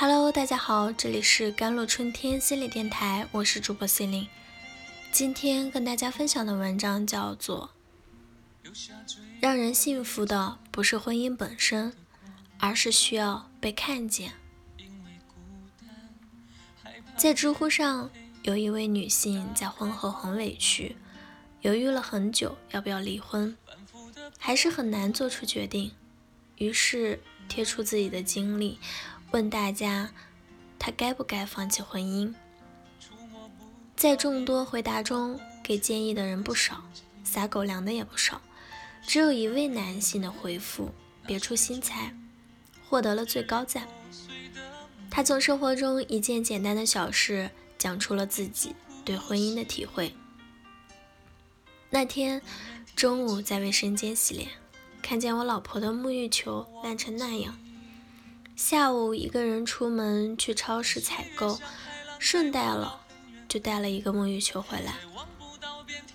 Hello，大家好，这里是甘露春天心理电台，我是主播心灵。今天跟大家分享的文章叫做《让人幸福的不是婚姻本身，而是需要被看见》。在知乎上，有一位女性在婚后很委屈，犹豫了很久要不要离婚，还是很难做出决定，于是贴出自己的经历。问大家，他该不该放弃婚姻？在众多回答中，给建议的人不少，撒狗粮的也不少。只有一位男性的回复别出心裁，获得了最高赞。他从生活中一件简单的小事讲出了自己对婚姻的体会。那天中午在卫生间洗脸，看见我老婆的沐浴球烂成那样。下午一个人出门去超市采购，顺带了就带了一个沐浴球回来，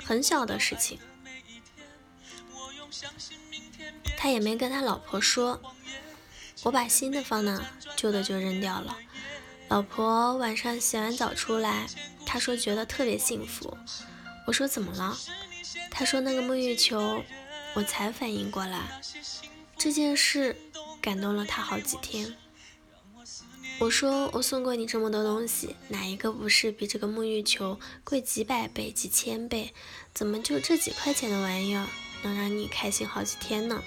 很小的事情，他也没跟他老婆说。我把新的放那，旧的就扔掉了。老婆晚上洗完澡出来，他说觉得特别幸福。我说怎么了？他说那个沐浴球，我才反应过来这件事。感动了他好几天。我说我送过你这么多东西，哪一个不是比这个沐浴球贵几百倍、几千倍？怎么就这几块钱的玩意儿能让你开心好几天呢？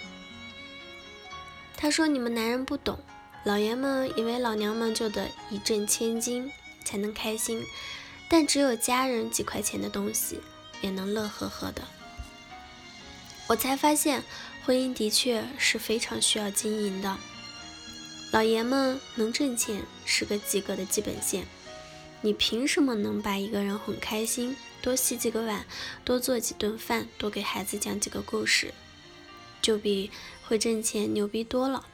他说你们男人不懂，老爷们以为老娘们就得一掷千金才能开心，但只有家人几块钱的东西也能乐呵呵的。我才发现。婚姻的确是非常需要经营的，老爷们能挣钱是个及格的基本线。你凭什么能把一个人哄开心？多洗几个碗，多做几顿饭，多给孩子讲几个故事，就比会挣钱牛逼多了。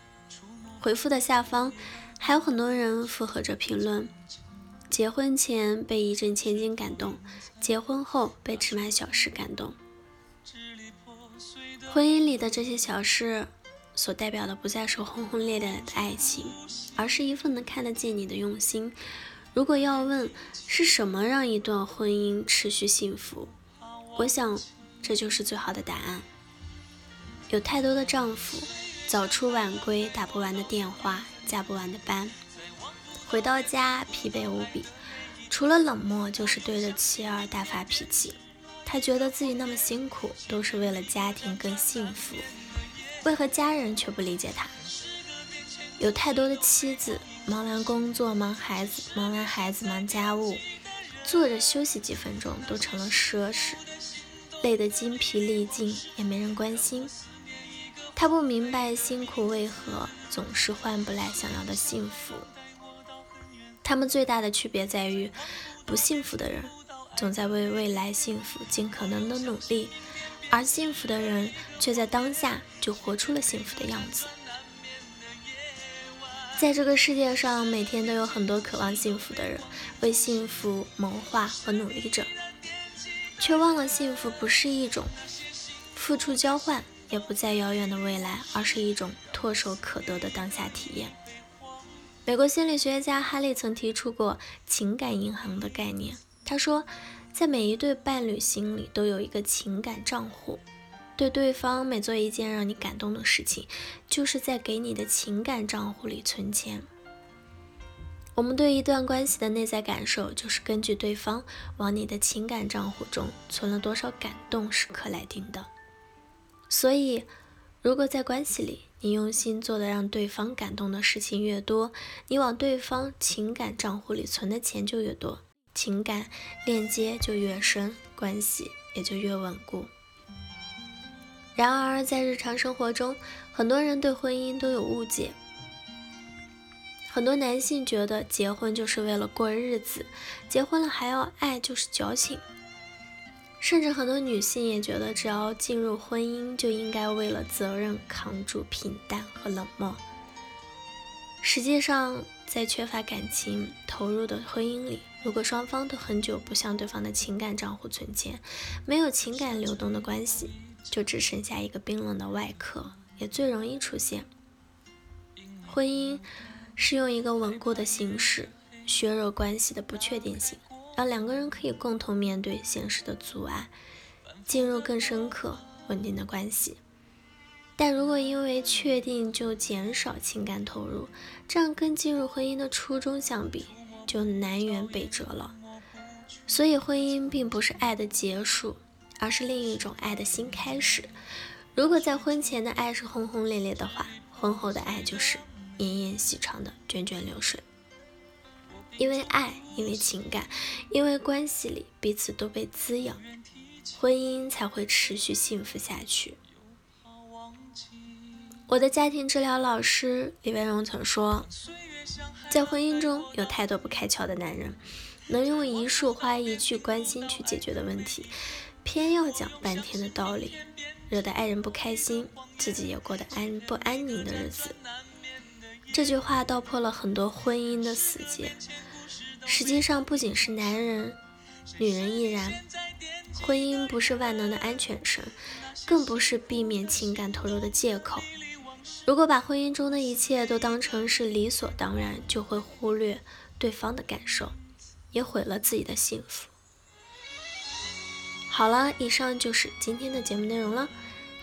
回复的下方还有很多人附和着评论：结婚前被一掷千金感动，结婚后被芝麻小事感动。婚姻里的这些小事，所代表的不再是轰轰烈烈的爱情，而是一份能看得见你的用心。如果要问是什么让一段婚姻持续幸福，我想这就是最好的答案。有太多的丈夫，早出晚归，打不完的电话，加不完的班，回到家疲惫无比，除了冷漠就是对着妻儿大发脾气。他觉得自己那么辛苦，都是为了家庭更幸福，为何家人却不理解他？有太多的妻子，忙完工作忙孩子，忙完孩子忙家务，坐着休息几分钟都成了奢侈，累得精疲力尽也没人关心。他不明白辛苦为何总是换不来想要的幸福。他们最大的区别在于，不幸福的人。总在为未来幸福尽可能的努力，而幸福的人却在当下就活出了幸福的样子。在这个世界上，每天都有很多渴望幸福的人，为幸福谋划和努力着，却忘了幸福不是一种付出交换，也不在遥远的未来，而是一种唾手可得的当下体验。美国心理学家哈利曾提出过情感银行的概念。他说，在每一对伴侣心里都有一个情感账户，对对方每做一件让你感动的事情，就是在给你的情感账户里存钱。我们对一段关系的内在感受，就是根据对方往你的情感账户中存了多少感动时刻来定的。所以，如果在关系里，你用心做的让对方感动的事情越多，你往对方情感账户里存的钱就越多。情感链接就越深，关系也就越稳固。然而，在日常生活中，很多人对婚姻都有误解。很多男性觉得结婚就是为了过日子，结婚了还要爱就是矫情。甚至很多女性也觉得，只要进入婚姻，就应该为了责任扛住平淡和冷漠。实际上，在缺乏感情投入的婚姻里，如果双方都很久不向对方的情感账户存钱，没有情感流动的关系，就只剩下一个冰冷的外壳，也最容易出现。婚姻是用一个稳固的形式削弱关系的不确定性，让两个人可以共同面对现实的阻碍，进入更深刻、稳定的关系。但如果因为确定就减少情感投入，这样跟进入婚姻的初衷相比，就南辕北辙了。所以，婚姻并不是爱的结束，而是另一种爱的新开始。如果在婚前的爱是轰轰烈烈的话，婚后的爱就是绵延细长的涓涓流水。因为爱，因为情感，因为关系里彼此都被滋养，婚姻才会持续幸福下去。我的家庭治疗老师李文荣曾说，在婚姻中有太多不开窍的男人，能用一束花、一句关心去解决的问题，偏要讲半天的道理，惹得爱人不开心，自己也过得安不安宁的日子。这句话道破了很多婚姻的死结。实际上，不仅是男人，女人亦然。婚姻不是万能的安全绳，更不是避免情感投入的借口。如果把婚姻中的一切都当成是理所当然，就会忽略对方的感受，也毁了自己的幸福。好了，以上就是今天的节目内容了。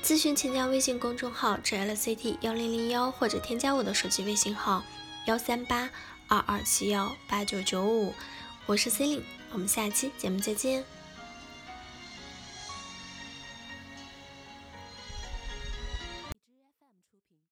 咨询请加微信公众号 jlct 幺零零幺，或者添加我的手机微信号幺三八二二七幺八九九五，我是 c e l i n e 我们下期节目再见。